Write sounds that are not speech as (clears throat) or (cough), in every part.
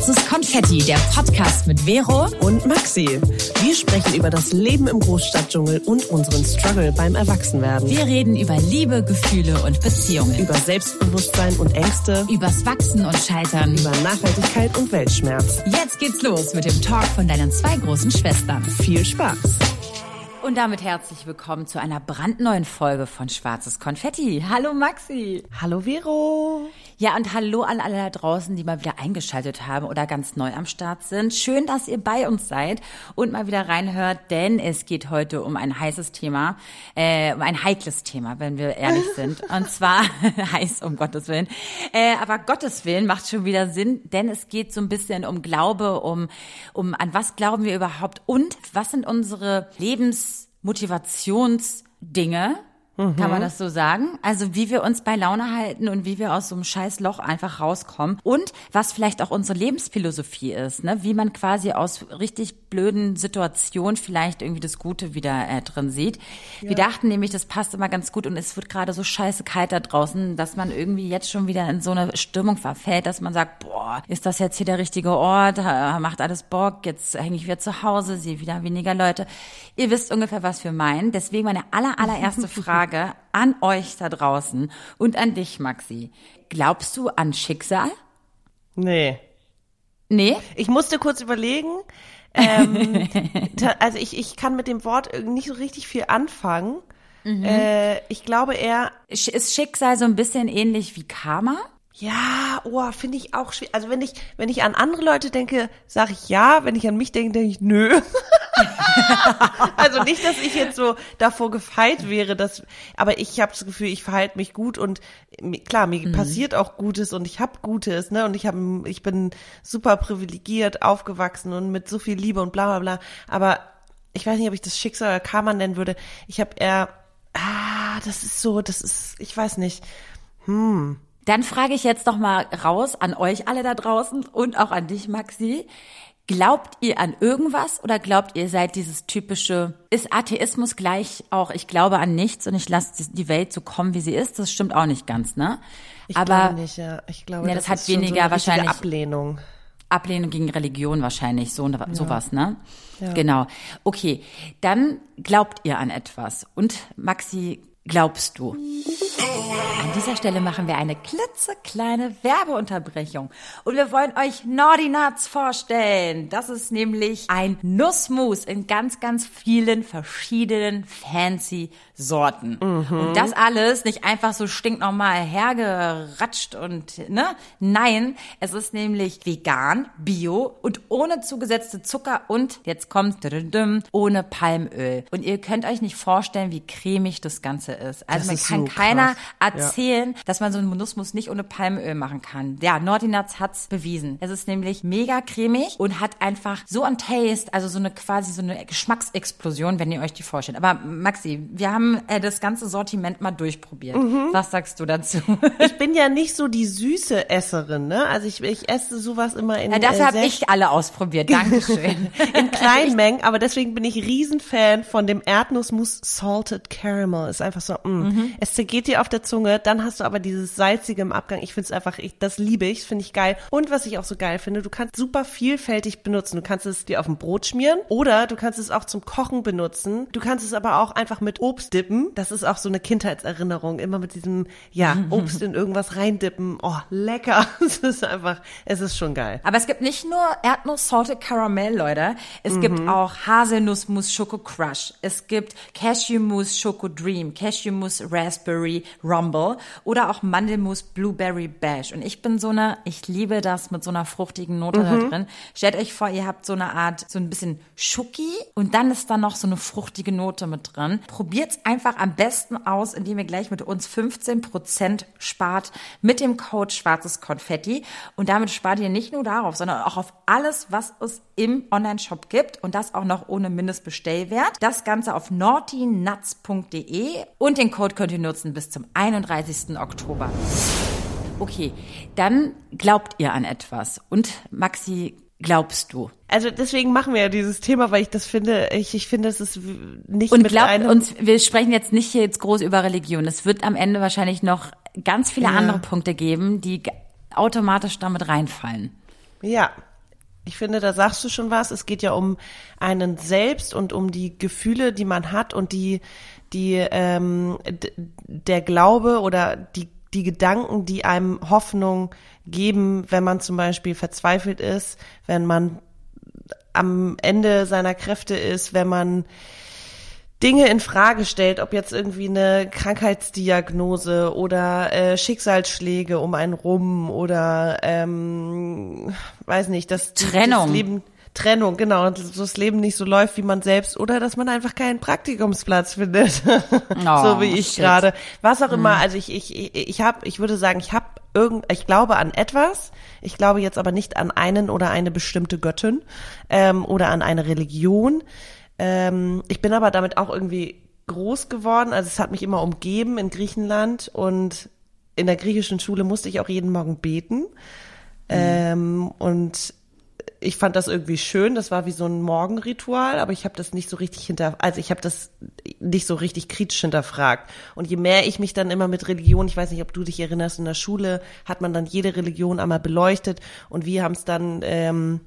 Schwarzes Konfetti, der Podcast mit Vero und Maxi. Wir sprechen über das Leben im Großstadtdschungel und unseren Struggle beim Erwachsenwerden. Wir reden über Liebe, Gefühle und Beziehungen. Über Selbstbewusstsein und Ängste. Übers Wachsen und Scheitern. Über Nachhaltigkeit und Weltschmerz. Jetzt geht's los mit dem Talk von deinen zwei großen Schwestern. Viel Spaß! Und damit herzlich willkommen zu einer brandneuen Folge von Schwarzes Konfetti. Hallo Maxi. Hallo Vero. Ja, und hallo an alle da draußen, die mal wieder eingeschaltet haben oder ganz neu am Start sind. Schön, dass ihr bei uns seid und mal wieder reinhört, denn es geht heute um ein heißes Thema, äh, um ein heikles Thema, wenn wir ehrlich (laughs) sind. Und zwar (laughs) heiß, um Gottes Willen. Äh, aber Gottes Willen macht schon wieder Sinn, denn es geht so ein bisschen um Glaube, um, um an was glauben wir überhaupt und was sind unsere Lebensmotivationsdinge, kann man das so sagen? Also wie wir uns bei Laune halten und wie wir aus so einem scheiß Loch einfach rauskommen und was vielleicht auch unsere Lebensphilosophie ist, ne? Wie man quasi aus richtig blöden Situationen vielleicht irgendwie das Gute wieder äh, drin sieht. Ja. Wir dachten nämlich, das passt immer ganz gut und es wird gerade so scheiße kalt da draußen, dass man irgendwie jetzt schon wieder in so eine Stimmung verfällt, dass man sagt, boah, ist das jetzt hier der richtige Ort? Macht alles Bock? Jetzt hänge ich wieder zu Hause, sehe wieder weniger Leute. Ihr wisst ungefähr, was wir meinen. Deswegen meine aller, allererste (laughs) Frage Frage an euch da draußen und an dich, Maxi. Glaubst du an Schicksal? Nee. Nee? Ich musste kurz überlegen. ähm, (laughs) also ich, ich kann mit dem Wort nicht so richtig viel anfangen. Mhm. Äh, ich glaube eher. Ist Schicksal so ein bisschen ähnlich wie Karma? Ja, oh, finde ich auch schwierig. Also wenn ich, wenn ich an andere Leute denke, sage ich ja. Wenn ich an mich denke, denke ich nö. (laughs) also nicht, dass ich jetzt so davor gefeit wäre, dass, aber ich habe das Gefühl, ich verhalte mich gut und klar, mir mhm. passiert auch Gutes und ich habe Gutes, ne? Und ich habe, ich bin super privilegiert aufgewachsen und mit so viel Liebe und bla bla bla. Aber ich weiß nicht, ob ich das Schicksal oder Karma nennen würde. Ich habe eher, ah, das ist so, das ist, ich weiß nicht. Hm. Dann frage ich jetzt noch mal raus an euch alle da draußen und auch an dich, Maxi. Glaubt ihr an irgendwas oder glaubt ihr seid dieses typische, ist Atheismus gleich auch, ich glaube an nichts und ich lasse die Welt so kommen, wie sie ist? Das stimmt auch nicht ganz, ne? Ich Aber, glaube nicht, ja. Ich glaube, ja, das, das hat weniger so wahrscheinlich Ablehnung. Ablehnung gegen Religion wahrscheinlich, so ja. sowas, ne? Ja. Genau. Okay, dann glaubt ihr an etwas. Und Maxi, glaubst du? An dieser Stelle machen wir eine klitzekleine Werbeunterbrechung. Und wir wollen euch Naughty Nuts vorstellen. Das ist nämlich ein Nussmus in ganz, ganz vielen verschiedenen fancy Sorten. Mhm. Und das alles nicht einfach so stinknormal hergeratscht und, ne? Nein, es ist nämlich vegan, bio und ohne zugesetzte Zucker und, jetzt kommt, ohne Palmöl. Und ihr könnt euch nicht vorstellen, wie cremig das Ganze ist. Also das man kann so keiner erzählen, ja. dass man so einen Nussmus nicht ohne Palmöl machen kann. Ja, Nuts hat's bewiesen. Es ist nämlich mega cremig und hat einfach so ein Taste, also so eine quasi so eine Geschmacksexplosion, wenn ihr euch die vorstellt. Aber Maxi, wir haben äh, das ganze Sortiment mal durchprobiert. Mhm. Was sagst du dazu? (laughs) ich bin ja nicht so die süße Esserin, ne? Also ich, ich esse sowas immer in ja, Dafür äh, habe ich alle ausprobiert. (laughs) Dankeschön. in kleinen Mengen, aber deswegen bin ich Riesenfan von dem Erdnussmus Salted Caramel. Ist einfach so, mh. Mhm. es zergeht dir auf der Zunge, dann hast du aber dieses salzige im Abgang. Ich finde es einfach, ich, das liebe ich, finde ich geil. Und was ich auch so geil finde, du kannst super vielfältig benutzen. Du kannst es dir auf ein Brot schmieren oder du kannst es auch zum Kochen benutzen. Du kannst es aber auch einfach mit Obst dippen. Das ist auch so eine Kindheitserinnerung. Immer mit diesem, ja, Obst in irgendwas reindippen. Oh, lecker. (laughs) Es ist einfach, es ist schon geil. Aber es gibt nicht nur Erdnuss Salted Caramel, Leute. Es mhm. gibt auch Haselnussmus Schoko Crush. Es gibt Cashewmus Schoko Dream, Cashewmus Raspberry Rumble oder auch Mandelmus Blueberry Bash. Und ich bin so eine, ich liebe das mit so einer fruchtigen Note mhm. da drin. Stellt euch vor, ihr habt so eine Art, so ein bisschen Schoki und dann ist da noch so eine fruchtige Note mit drin. Probiert's einfach am besten aus, indem ihr gleich mit uns 15% spart mit dem Code Schwarzes Konfetti. Und damit spart ihr nicht nur darauf, sondern auch auf alles, was es im Online-Shop gibt und das auch noch ohne Mindestbestellwert. Das Ganze auf naughtynuts.de und den Code könnt ihr nutzen bis zum 31. Oktober. Okay, dann glaubt ihr an etwas. Und Maxi, glaubst du? Also deswegen machen wir ja dieses Thema, weil ich das finde, ich, ich finde, es ist nicht Und mit glaubt einem uns, wir sprechen jetzt nicht hier jetzt groß über Religion. Es wird am Ende wahrscheinlich noch ganz viele ja. andere Punkte geben, die automatisch damit reinfallen. Ja, Ich finde, da sagst du schon was. Es geht ja um einen selbst und um die Gefühle, die man hat und die, die ähm, der Glaube oder die die Gedanken, die einem Hoffnung geben, wenn man zum Beispiel verzweifelt ist, wenn man am Ende seiner Kräfte ist, wenn man Dinge in Frage stellt, ob jetzt irgendwie eine Krankheitsdiagnose oder äh, Schicksalsschläge um einen rum oder ähm, weiß nicht, dass Trennung. Das Leben Trennung, genau, dass das Leben nicht so läuft, wie man selbst oder dass man einfach keinen Praktikumsplatz findet, (laughs) oh, so wie ich gerade. Was auch immer, mhm. also ich ich ich, ich habe, ich würde sagen, ich habe irgend, ich glaube an etwas. Ich glaube jetzt aber nicht an einen oder eine bestimmte Göttin ähm, oder an eine Religion. Ähm, ich bin aber damit auch irgendwie groß geworden. Also es hat mich immer umgeben in Griechenland und in der griechischen Schule musste ich auch jeden Morgen beten. Mhm. Ähm, und ich fand das irgendwie schön. Das war wie so ein Morgenritual, aber ich habe das nicht so richtig hinter, also ich habe das nicht so richtig kritisch hinterfragt. Und je mehr ich mich dann immer mit Religion, ich weiß nicht, ob du dich erinnerst, in der Schule hat man dann jede Religion einmal beleuchtet und wir haben es dann ähm,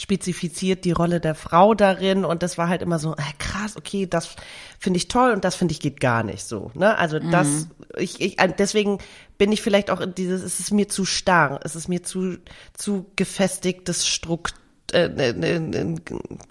spezifiziert die Rolle der Frau darin und das war halt immer so, äh, krass, okay, das finde ich toll und das finde ich geht gar nicht so. Ne? Also das, mhm. ich, ich, deswegen bin ich vielleicht auch dieses, es ist mir zu starr, es ist mir zu, zu gefestigtes Strukt, äh, äh,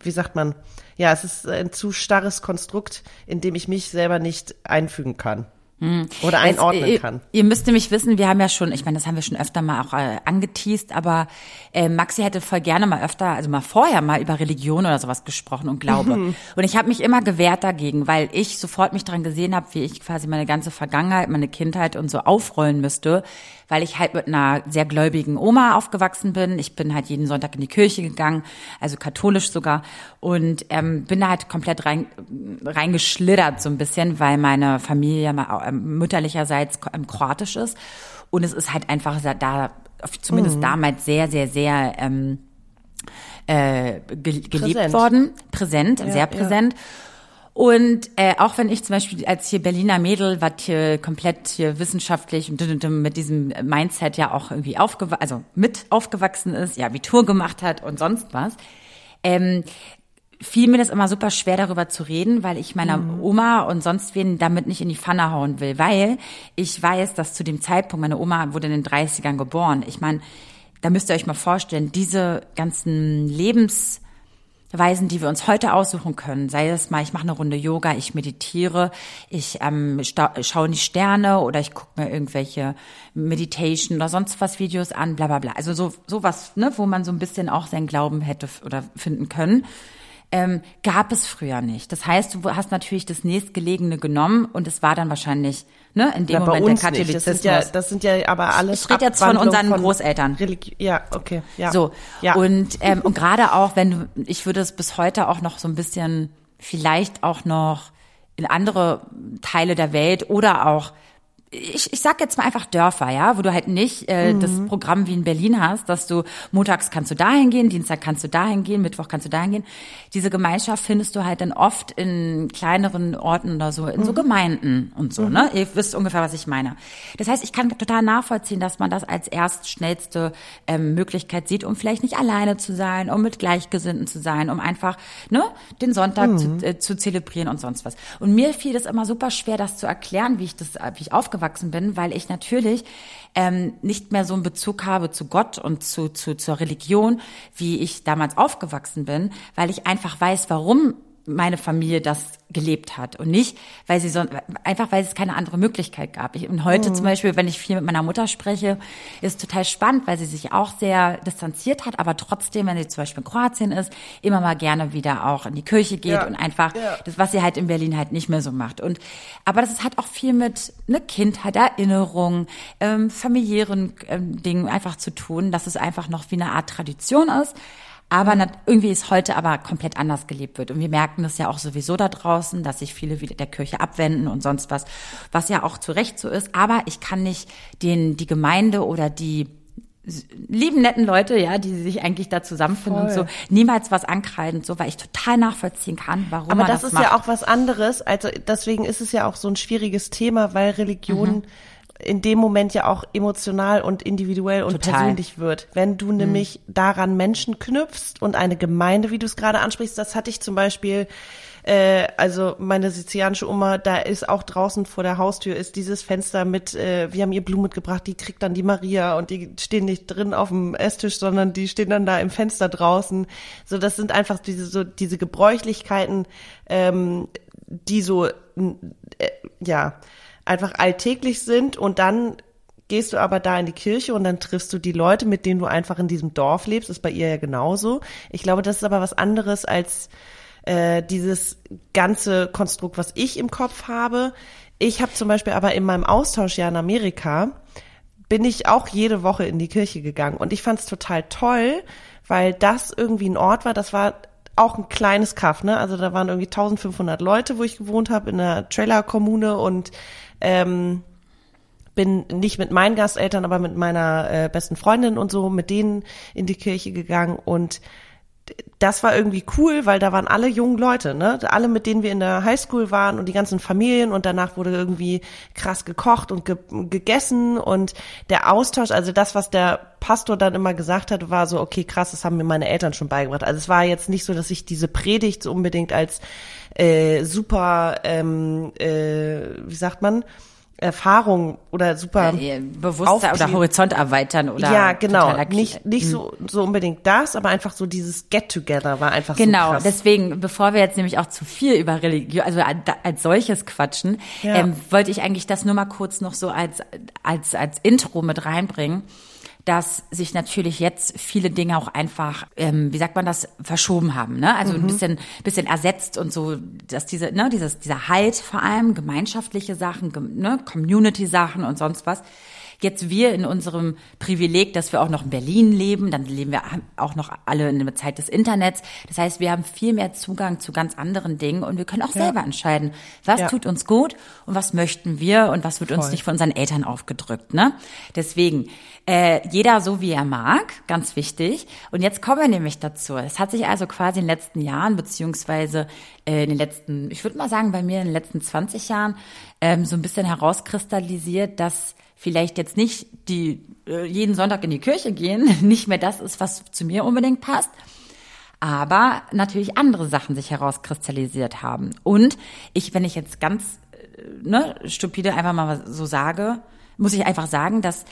wie sagt man, ja, es ist ein zu starres Konstrukt, in dem ich mich selber nicht einfügen kann. Hm. Oder einordnen Jetzt, kann. Ihr, ihr, müsst nämlich wissen, wir haben ja schon, ich meine, das haben wir schon öfter mal auch äh, angeteased, aber äh, Maxi hätte voll gerne mal öfter, also mal vorher mal über Religion oder sowas gesprochen und Glaube. Mhm. Und ich habe mich immer gewehrt dagegen, weil ich sofort mich dran gesehen habe, wie ich quasi meine ganze Vergangenheit, meine Kindheit und so aufrollen müsste, weil ich halt mit einer sehr gläubigen Oma aufgewachsen bin. Ich bin halt jeden Sonntag in die Kirche gegangen, also katholisch sogar, und ähm, bin da halt komplett rein, reingeschlittert so ein bisschen, weil meine Familie mal, äh, mütterlicherseits ähm, kroatisch ist. Und es ist halt einfach da, zumindest mhm. damals sehr, sehr, sehr ähm, äh, ge gelebt präsent. worden, präsent, ja, sehr präsent. Ja. Und äh, auch wenn ich zum Beispiel als hier Berliner Mädel, was hier komplett hier wissenschaftlich mit diesem Mindset ja auch irgendwie aufgewachsen, also mit aufgewachsen ist, ja Abitur gemacht hat und sonst was, ähm, fiel mir das immer super schwer darüber zu reden, weil ich meiner mhm. Oma und sonst wen damit nicht in die Pfanne hauen will, weil ich weiß, dass zu dem Zeitpunkt, meine Oma wurde in den 30ern geboren. Ich meine, da müsst ihr euch mal vorstellen, diese ganzen Lebens Weisen, die wir uns heute aussuchen können. Sei es mal, ich mache eine Runde Yoga, ich meditiere, ich ähm, schaue in die Sterne oder ich gucke mir irgendwelche Meditation oder sonst was Videos an, bla bla bla. Also so sowas, ne, wo man so ein bisschen auch seinen Glauben hätte oder finden können. Ähm, gab es früher nicht. Das heißt, du hast natürlich das nächstgelegene genommen und es war dann wahrscheinlich ne, in dem ja, Moment der Katholizismus. Das sind, ja, das sind ja aber alles. Ich rede jetzt von unseren von Großeltern. Religi ja, okay. Ja. So. Ja. Und, (laughs) ähm, und gerade auch, wenn du, ich würde es bis heute auch noch so ein bisschen, vielleicht auch noch in andere Teile der Welt oder auch ich, ich sag jetzt mal einfach Dörfer, ja, wo du halt nicht äh, mhm. das Programm wie in Berlin hast, dass du montags kannst du dahin gehen, Dienstag kannst du dahin gehen, Mittwoch kannst du dahin gehen. Diese Gemeinschaft findest du halt dann oft in kleineren Orten oder so, in mhm. so Gemeinden und so, mhm. ne? Ihr wisst ungefähr, was ich meine. Das heißt, ich kann total nachvollziehen, dass man das als erst schnellste ähm, Möglichkeit sieht, um vielleicht nicht alleine zu sein, um mit Gleichgesinnten zu sein, um einfach ne, den Sonntag zu, mhm. äh, zu zelebrieren und sonst was. Und mir fiel es immer super schwer, das zu erklären, wie ich das, wie ich aufgewachsen aufgewachsen bin, weil ich natürlich ähm, nicht mehr so einen Bezug habe zu Gott und zu, zu zur Religion, wie ich damals aufgewachsen bin, weil ich einfach weiß, warum meine Familie das gelebt hat und nicht, weil sie so, einfach weil es keine andere Möglichkeit gab. Ich, und heute mhm. zum Beispiel, wenn ich viel mit meiner Mutter spreche, ist total spannend, weil sie sich auch sehr distanziert hat, aber trotzdem, wenn sie zum Beispiel in Kroatien ist, immer mal gerne wieder auch in die Kirche geht ja. und einfach ja. das, was sie halt in Berlin halt nicht mehr so macht. Und aber das hat auch viel mit ne Kindheit, Erinnerung, ähm, familiären ähm, Dingen einfach zu tun, dass es einfach noch wie eine Art Tradition ist aber irgendwie ist heute aber komplett anders gelebt wird. Und wir merken das ja auch sowieso da draußen, dass sich viele wieder der Kirche abwenden und sonst was, was ja auch zu Recht so ist. Aber ich kann nicht den, die Gemeinde oder die lieben netten Leute, ja, die sich eigentlich da zusammenfinden Voll. und so, niemals was ankreiden, so, weil ich total nachvollziehen kann, warum Aber man das, das ist ja auch was anderes, also deswegen ist es ja auch so ein schwieriges Thema, weil Religion mhm in dem Moment ja auch emotional und individuell und Total. persönlich wird. Wenn du nämlich daran Menschen knüpfst und eine Gemeinde, wie du es gerade ansprichst, das hatte ich zum Beispiel äh, also meine sizilianische Oma, da ist auch draußen vor der Haustür ist dieses Fenster mit, äh, wir haben ihr Blumen mitgebracht, die kriegt dann die Maria und die stehen nicht drin auf dem Esstisch, sondern die stehen dann da im Fenster draußen. So, das sind einfach diese so diese Gebräuchlichkeiten, ähm, die so äh, ja einfach alltäglich sind und dann gehst du aber da in die Kirche und dann triffst du die Leute, mit denen du einfach in diesem Dorf lebst, ist bei ihr ja genauso. Ich glaube, das ist aber was anderes als äh, dieses ganze Konstrukt, was ich im Kopf habe. Ich habe zum Beispiel aber in meinem Austauschjahr in Amerika bin ich auch jede Woche in die Kirche gegangen und ich fand es total toll, weil das irgendwie ein Ort war, das war auch ein kleines Kaff, ne? Also da waren irgendwie 1500 Leute, wo ich gewohnt habe in einer Trailer-Kommune und ähm, bin nicht mit meinen Gasteltern, aber mit meiner äh, besten Freundin und so, mit denen in die Kirche gegangen und das war irgendwie cool, weil da waren alle jungen Leute, ne? Alle, mit denen wir in der Highschool waren und die ganzen Familien und danach wurde irgendwie krass gekocht und ge gegessen und der Austausch, also das, was der Pastor dann immer gesagt hat, war so, okay, krass, das haben mir meine Eltern schon beigebracht. Also es war jetzt nicht so, dass ich diese Predigt so unbedingt als äh, super, ähm, äh, wie sagt man, Erfahrung oder super äh, Bewusstsein oder Horizont erweitern oder ja genau. nicht nicht so so unbedingt das aber einfach so dieses Get Together war einfach genau so deswegen bevor wir jetzt nämlich auch zu viel über Religion also als solches quatschen ja. ähm, wollte ich eigentlich das nur mal kurz noch so als als als Intro mit reinbringen dass sich natürlich jetzt viele Dinge auch einfach, ähm, wie sagt man das, verschoben haben, ne? Also mhm. ein bisschen, bisschen ersetzt und so, dass diese, ne, dieses, dieser Halt vor allem, gemeinschaftliche Sachen, ne, Community-Sachen und sonst was, Jetzt wir in unserem Privileg, dass wir auch noch in Berlin leben, dann leben wir auch noch alle in der Zeit des Internets. Das heißt, wir haben viel mehr Zugang zu ganz anderen Dingen und wir können auch ja. selber entscheiden, was ja. tut uns gut und was möchten wir und was wird Voll. uns nicht von unseren Eltern aufgedrückt. Ne? Deswegen, äh, jeder so wie er mag, ganz wichtig. Und jetzt kommen wir nämlich dazu. Es hat sich also quasi in den letzten Jahren, beziehungsweise äh, in den letzten, ich würde mal sagen, bei mir in den letzten 20 Jahren, ähm, so ein bisschen herauskristallisiert, dass vielleicht jetzt nicht die äh, jeden Sonntag in die Kirche gehen, (laughs) nicht mehr das ist, was zu mir unbedingt passt, aber natürlich andere Sachen sich herauskristallisiert haben. Und ich, wenn ich jetzt ganz äh, ne, stupide einfach mal so sage, muss ich einfach sagen, dass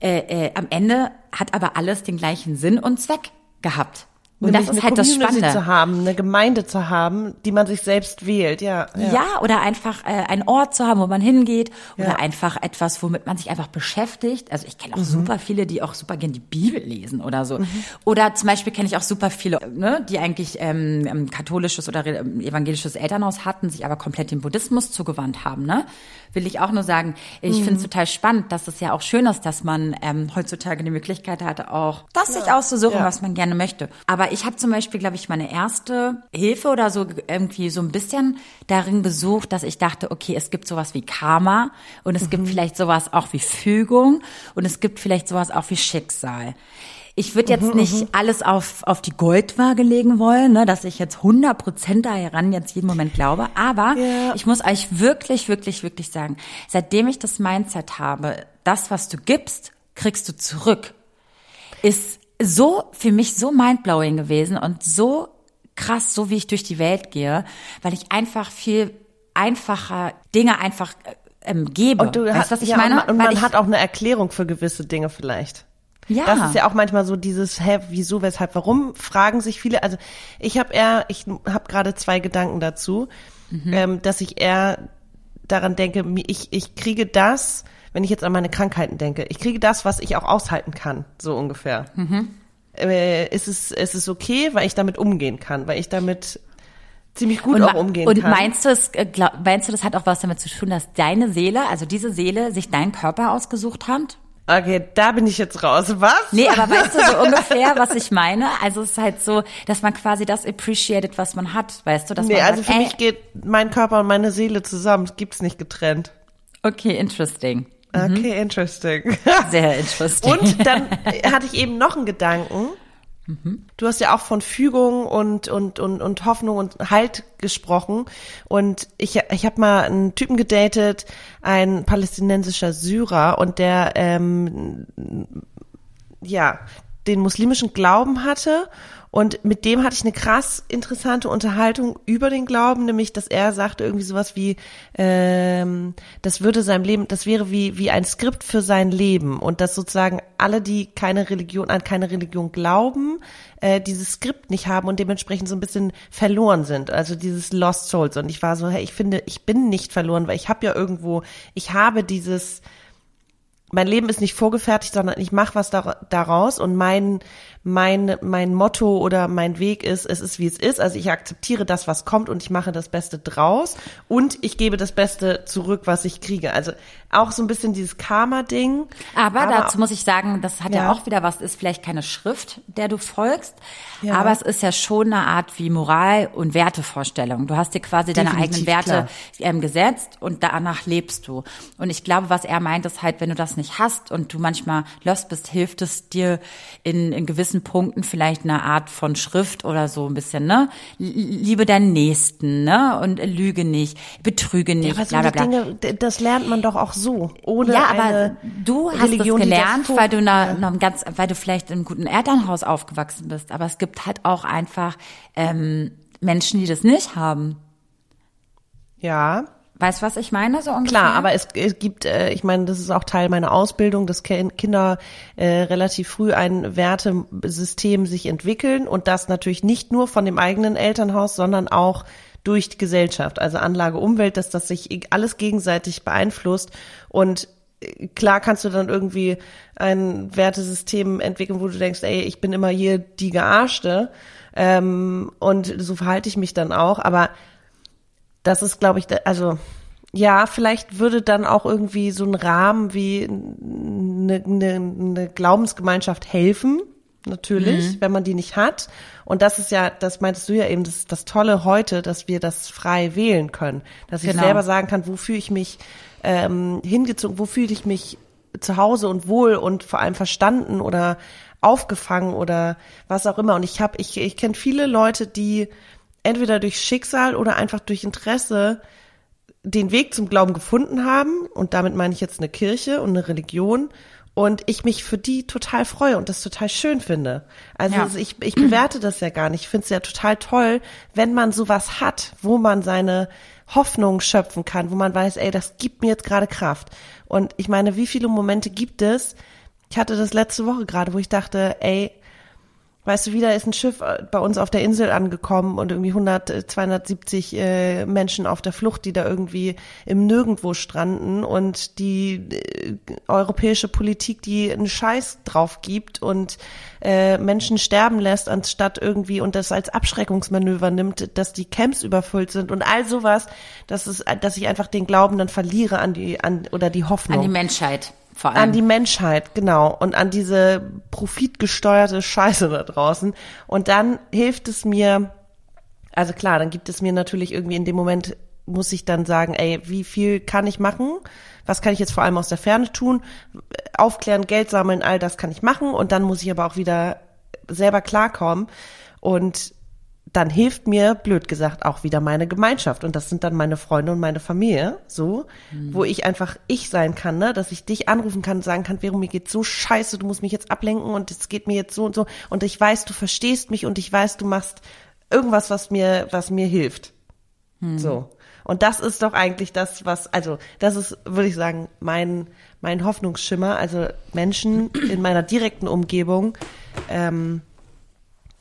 äh, äh, am Ende hat aber alles den gleichen Sinn und Zweck gehabt. Und das ist halt das Spannende. zu haben, eine Gemeinde zu haben, die man sich selbst wählt, ja. Ja, ja oder einfach äh, einen Ort zu haben, wo man hingeht oder ja. einfach etwas, womit man sich einfach beschäftigt. Also ich kenne auch mhm. super viele, die auch super gerne die Bibel lesen oder so. Mhm. Oder zum Beispiel kenne ich auch super viele, ne, die eigentlich ähm, katholisches oder evangelisches Elternhaus hatten, sich aber komplett dem Buddhismus zugewandt haben. Ne? Will ich auch nur sagen, ich mhm. finde es total spannend, dass es ja auch schön ist, dass man ähm, heutzutage die Möglichkeit hat, auch das ja. sich auszusuchen, ja. was man gerne möchte. Aber ich habe zum Beispiel, glaube ich, meine erste Hilfe oder so irgendwie so ein bisschen darin gesucht, dass ich dachte, okay, es gibt sowas wie Karma und es mhm. gibt vielleicht sowas auch wie Fügung und es gibt vielleicht sowas auch wie Schicksal. Ich würde jetzt mhm, nicht mhm. alles auf, auf die Goldwaage legen wollen, ne, dass ich jetzt 100 Prozent da heran jetzt jeden Moment glaube. Aber ja. ich muss euch wirklich, wirklich, wirklich sagen, seitdem ich das Mindset habe, das, was du gibst, kriegst du zurück, ist so für mich so mindblowing gewesen und so krass, so wie ich durch die Welt gehe, weil ich einfach viel einfacher Dinge einfach ähm, gebe. Und du weißt, hast, was ich ja, meine? Und man, und man hat auch eine Erklärung für gewisse Dinge vielleicht. Ja. Das ist ja auch manchmal so dieses, hä, wieso, weshalb, warum, fragen sich viele. Also ich habe eher, ich habe gerade zwei Gedanken dazu, mhm. ähm, dass ich eher daran denke, ich, ich kriege das, wenn ich jetzt an meine Krankheiten denke, ich kriege das, was ich auch aushalten kann, so ungefähr. Mhm. Äh, ist, es, ist es okay, weil ich damit umgehen kann, weil ich damit ziemlich gut und, auch umgehen und kann. Und meinst du, es, äh, glaub, meinst du, das hat auch was damit zu tun, dass deine Seele, also diese Seele, sich deinen Körper ausgesucht hat? Okay, da bin ich jetzt raus. Was? Nee, aber weißt du so ungefähr, was ich meine? Also es ist halt so, dass man quasi das appreciated, was man hat, weißt du? Dass nee, man also sagt, für ey, mich geht mein Körper und meine Seele zusammen. Das gibt's nicht getrennt. Okay, interesting. Okay, mhm. interesting. Sehr interesting. Und dann (laughs) hatte ich eben noch einen Gedanken. Du hast ja auch von Fügung und, und, und, und Hoffnung und Halt gesprochen. Und ich, ich habe mal einen Typen gedatet, ein palästinensischer Syrer, und der ähm, ja den muslimischen Glauben hatte und mit dem hatte ich eine krass interessante Unterhaltung über den Glauben, nämlich, dass er sagte irgendwie sowas wie, ähm, das würde seinem Leben, das wäre wie, wie ein Skript für sein Leben und dass sozusagen alle, die keine Religion, an keine Religion glauben, äh, dieses Skript nicht haben und dementsprechend so ein bisschen verloren sind. Also dieses Lost Souls. Und ich war so, hey, ich finde, ich bin nicht verloren, weil ich habe ja irgendwo, ich habe dieses, mein Leben ist nicht vorgefertigt, sondern ich mache was daraus und mein mein, mein Motto oder mein Weg ist, es ist wie es ist. Also ich akzeptiere das, was kommt und ich mache das Beste draus und ich gebe das Beste zurück, was ich kriege. Also auch so ein bisschen dieses Karma-Ding. Aber, aber, dazu muss ich sagen, das hat ja. ja. auch wieder was, ist vielleicht keine Schrift, der du folgst, ja. aber es ist ja schon eine Art wie Moral- und Wertevorstellung. Du hast dir quasi Definitiv, deine eigenen Werte ähm, gesetzt und danach lebst du. Und ich glaube, was er meint, ist halt, wenn du das nicht hast und du manchmal lost bist, hilft es dir in, in gewissen gewissen Punkten vielleicht eine Art von Schrift oder so ein bisschen, ne? Liebe deinen Nächsten, ne? Und lüge nicht, betrüge nicht, ja, aber so bla, bla, Dinge, das lernt man doch auch so, ohne Ja, aber du hast Religion, es gelernt, weil du na, na, ganz, weil du vielleicht in einem guten Elternhaus aufgewachsen bist. Aber es gibt halt auch einfach ähm, Menschen, die das nicht haben. Ja. Weißt du, was ich meine? So ungefähr? Klar, aber es, es gibt, äh, ich meine, das ist auch Teil meiner Ausbildung, dass Kinder äh, relativ früh ein Wertesystem sich entwickeln und das natürlich nicht nur von dem eigenen Elternhaus, sondern auch durch die Gesellschaft, also Anlage Umwelt, dass das sich alles gegenseitig beeinflusst und äh, klar kannst du dann irgendwie ein Wertesystem entwickeln, wo du denkst, ey, ich bin immer hier die Gearschte ähm, und so verhalte ich mich dann auch, aber das ist, glaube ich, also ja, vielleicht würde dann auch irgendwie so ein Rahmen wie eine, eine, eine Glaubensgemeinschaft helfen, natürlich, mhm. wenn man die nicht hat. Und das ist ja, das meintest du ja eben, das ist das Tolle heute, dass wir das frei wählen können. Dass genau. ich selber sagen kann, wofür ich mich ähm, hingezogen, wo fühle ich mich zu Hause und wohl und vor allem verstanden oder aufgefangen oder was auch immer. Und ich habe, ich, ich kenne viele Leute, die entweder durch Schicksal oder einfach durch Interesse den Weg zum Glauben gefunden haben. Und damit meine ich jetzt eine Kirche und eine Religion. Und ich mich für die total freue und das total schön finde. Also ja. ich, ich bewerte das ja gar nicht. Ich finde es ja total toll, wenn man sowas hat, wo man seine Hoffnung schöpfen kann, wo man weiß, ey, das gibt mir jetzt gerade Kraft. Und ich meine, wie viele Momente gibt es? Ich hatte das letzte Woche gerade, wo ich dachte, ey, Weißt du, wieder ist ein Schiff äh, bei uns auf der Insel angekommen und irgendwie 100, 270 äh, äh, Menschen auf der Flucht, die da irgendwie im Nirgendwo stranden und die äh, europäische Politik, die einen Scheiß drauf gibt und äh, Menschen sterben lässt, anstatt irgendwie und das als Abschreckungsmanöver nimmt, dass die Camps überfüllt sind und all sowas, dass es, dass ich einfach den Glauben dann verliere an die, an, oder die Hoffnung. An die Menschheit. Vor allem. An die Menschheit, genau. Und an diese profitgesteuerte Scheiße da draußen. Und dann hilft es mir, also klar, dann gibt es mir natürlich irgendwie in dem Moment, muss ich dann sagen, ey, wie viel kann ich machen? Was kann ich jetzt vor allem aus der Ferne tun? Aufklären, Geld sammeln, all das kann ich machen. Und dann muss ich aber auch wieder selber klarkommen. Und dann hilft mir, blöd gesagt, auch wieder meine Gemeinschaft. Und das sind dann meine Freunde und meine Familie, so, mhm. wo ich einfach ich sein kann, ne? dass ich dich anrufen kann und sagen kann, Vero, mir geht's so scheiße, du musst mich jetzt ablenken und es geht mir jetzt so und so. Und ich weiß, du verstehst mich und ich weiß, du machst irgendwas, was mir, was mir hilft. Mhm. So. Und das ist doch eigentlich das, was, also, das ist, würde ich sagen, mein, mein Hoffnungsschimmer. Also Menschen in meiner direkten Umgebung, ähm,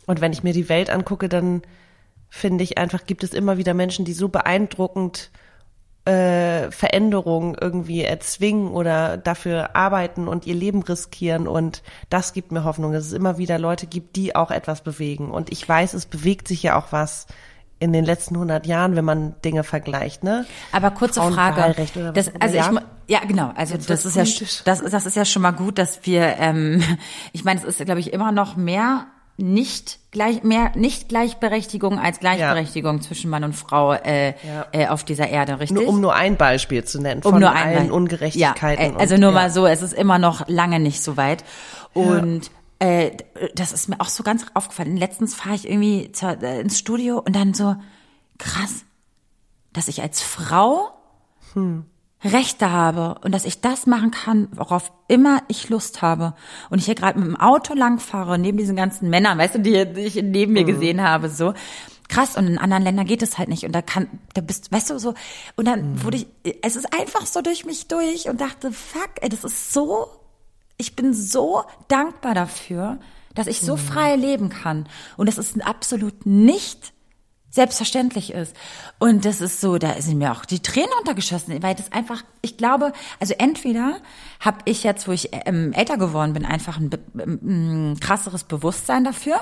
und wenn ich mir die Welt angucke, dann finde ich einfach, gibt es immer wieder Menschen, die so beeindruckend äh, Veränderungen irgendwie erzwingen oder dafür arbeiten und ihr Leben riskieren. Und das gibt mir Hoffnung, dass es immer wieder Leute gibt, die auch etwas bewegen. Und ich weiß, es bewegt sich ja auch was in den letzten 100 Jahren, wenn man Dinge vergleicht, ne? Aber kurze Frage. Das, also ja? ich, ja, genau. Also Jetzt das ist ja, das, das ist ja schon mal gut, dass wir, ähm, (laughs) ich meine, es ist, glaube ich, immer noch mehr nicht gleich mehr nicht Gleichberechtigung als Gleichberechtigung ja. zwischen Mann und Frau äh, ja. äh, auf dieser Erde, richtig? Nur, um nur ein Beispiel zu nennen um von nur allen Ungerechtigkeiten. Ja, äh, also nur mal so, es ist immer noch lange nicht so weit. Und äh, das ist mir auch so ganz aufgefallen. Letztens fahre ich irgendwie zur, äh, ins Studio und dann so, krass, dass ich als Frau hm. Rechte habe und dass ich das machen kann, worauf immer ich Lust habe. Und ich hier gerade mit dem Auto langfahre, neben diesen ganzen Männern, weißt du, die, die ich neben mir mhm. gesehen habe, so. Krass, und in anderen Ländern geht es halt nicht. Und da kann, da bist, weißt du, so, und dann mhm. wurde ich, es ist einfach so durch mich durch und dachte, fuck, ey, das ist so, ich bin so dankbar dafür, dass ich so mhm. frei leben kann. Und das ist absolut nicht selbstverständlich ist. Und das ist so, da sind mir auch die Tränen untergeschossen, weil das einfach, ich glaube, also entweder habe ich jetzt, wo ich ähm, älter geworden bin, einfach ein, ein, krasseres Bewusstsein dafür,